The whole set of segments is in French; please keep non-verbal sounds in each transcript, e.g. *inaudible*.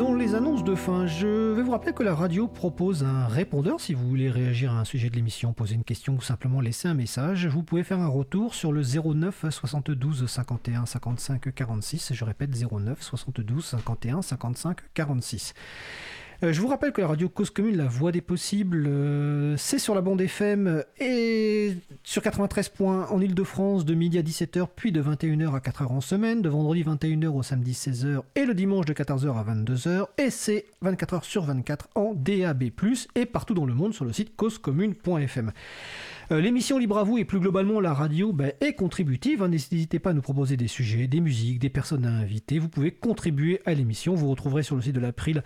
dans les annonces de fin, je vais vous rappeler que la radio propose un répondeur si vous voulez réagir à un sujet de l'émission, poser une question ou simplement laisser un message. Vous pouvez faire un retour sur le 09 72 51 55 46. Je répète 09 72 51 55 46. Euh, je vous rappelle que la radio Cause Commune, la voix des possibles, euh, c'est sur la bande FM et sur 93 points en Ile-de-France de midi à 17h, puis de 21h à 4h en semaine, de vendredi 21h au samedi 16h et le dimanche de 14h à 22h, et c'est 24h sur 24 en DAB+, et partout dans le monde sur le site causecommune.fm. Euh, l'émission Libre à vous et plus globalement la radio ben, est contributive. Hein. N'hésitez pas à nous proposer des sujets, des musiques, des personnes à inviter. Vous pouvez contribuer à l'émission. Vous retrouverez sur le site de l'April,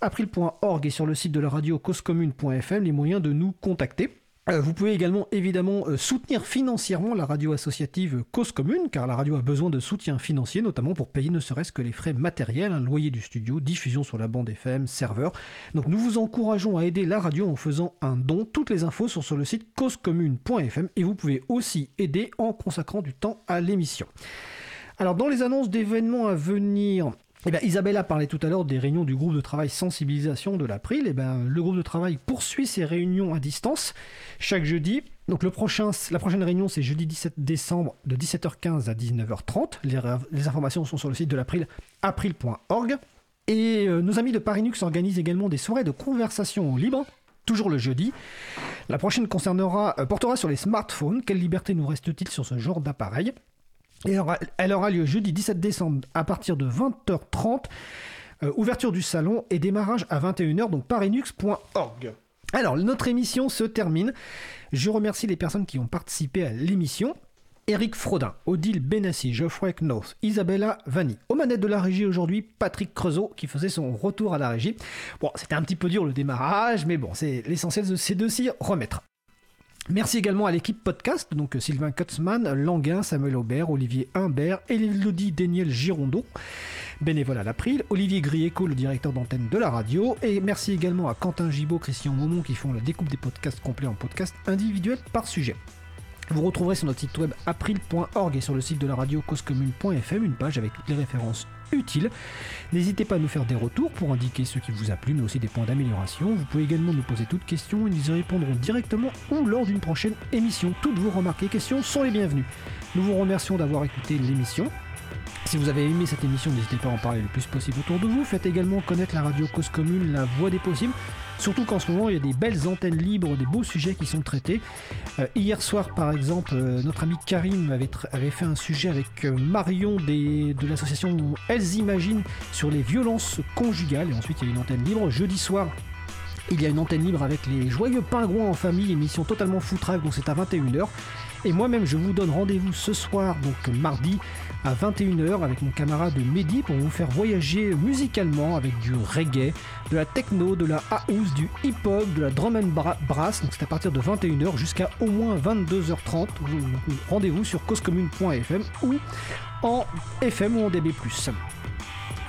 april.org et sur le site de la radio causecommune.fm les moyens de nous contacter. Euh, vous pouvez également évidemment euh, soutenir financièrement la radio associative Cause Commune, car la radio a besoin de soutien financier, notamment pour payer ne serait-ce que les frais matériels, un loyer du studio, diffusion sur la bande FM, serveur. Donc nous vous encourageons à aider la radio en faisant un don. Toutes les infos sont sur le site causecommune.fm et vous pouvez aussi aider en consacrant du temps à l'émission. Alors dans les annonces d'événements à venir, eh bien, Isabella parlait tout à l'heure des réunions du groupe de travail sensibilisation de l'April. Eh ben, le groupe de travail poursuit ses réunions à distance chaque jeudi. Donc la prochaine réunion, c'est jeudi 17 décembre de 17h15 à 19h30. Les, informations sont sur le site de l'April, april.org. Et euh, nos amis de Parinux organisent également des soirées de conversation libre toujours le jeudi. La prochaine concernera, euh, portera sur les smartphones. Quelle liberté nous reste-t-il sur ce genre d'appareil? Elle aura lieu jeudi 17 décembre à partir de 20h30. Euh, ouverture du salon et démarrage à 21h, donc parinux.org. Alors, notre émission se termine. Je remercie les personnes qui ont participé à l'émission. Eric Frodin, Odile Benassi, Geoffrey Knoth, Isabella Vanni. Aux manettes de la régie aujourd'hui, Patrick Creusot qui faisait son retour à la régie. Bon, c'était un petit peu dur le démarrage, mais bon, c'est l'essentiel, de s'y remettre. Merci également à l'équipe podcast, donc Sylvain Kutzmann, Languin, Samuel Aubert, Olivier Humbert, Elodie Daniel Girondeau, bénévole à l'April, Olivier Grieco, le directeur d'antenne de la radio, et merci également à Quentin Gibaud, Christian Momon qui font la découpe des podcasts complets en podcasts individuels par sujet. Vous retrouverez sur notre site web april.org et sur le site de la radio causecommune.fm une page avec toutes les références utiles. N'hésitez pas à nous faire des retours pour indiquer ce qui vous a plu, mais aussi des points d'amélioration. Vous pouvez également nous poser toutes questions et nous y répondrons directement ou lors d'une prochaine émission. Toutes vos remarques et questions sont les bienvenues. Nous vous remercions d'avoir écouté l'émission. Si vous avez aimé cette émission, n'hésitez pas à en parler le plus possible autour de vous. Faites également connaître la radio Cause Commune, la voix des possibles. Surtout qu'en ce moment, il y a des belles antennes libres, des beaux sujets qui sont traités. Euh, hier soir, par exemple, euh, notre ami Karim avait, fait un sujet avec euh, Marion de l'association Elles Imaginent sur les violences conjugales. Et ensuite, il y a une antenne libre. Jeudi soir, il y a une antenne libre avec les joyeux pingouins en famille, émission totalement foutraque, donc c'est à 21h. Et moi-même, je vous donne rendez-vous ce soir, donc mardi, à 21h, avec mon camarade Mehdi, pour vous faire voyager musicalement avec du reggae, de la techno, de la house, du hip-hop, de la drum and brass. Donc c'est à partir de 21h jusqu'à au moins 22h30. Rendez-vous sur causecommune.fm ou en FM ou en DB+.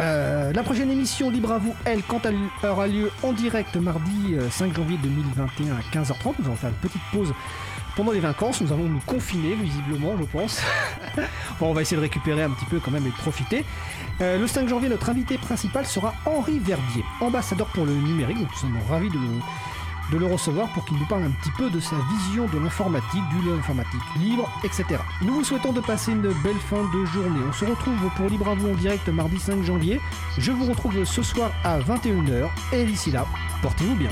Euh, la prochaine émission Libre à vous, elle, quant à elle, aura lieu en direct mardi 5 euh, janvier 2021 à 15h30. Nous allons faire une petite pause pendant les vacances, nous allons nous confiner, visiblement, je pense. *laughs* bon, on va essayer de récupérer un petit peu quand même et de profiter. Euh, le 5 janvier, notre invité principal sera Henri Verdier, ambassadeur pour le numérique. Nous sommes ravis de le, de le recevoir pour qu'il nous parle un petit peu de sa vision de l'informatique, du informatique libre, etc. Nous vous souhaitons de passer une belle fin de journée. On se retrouve pour Libre à vous en direct mardi 5 janvier. Je vous retrouve ce soir à 21h. Et d'ici là, portez-vous bien.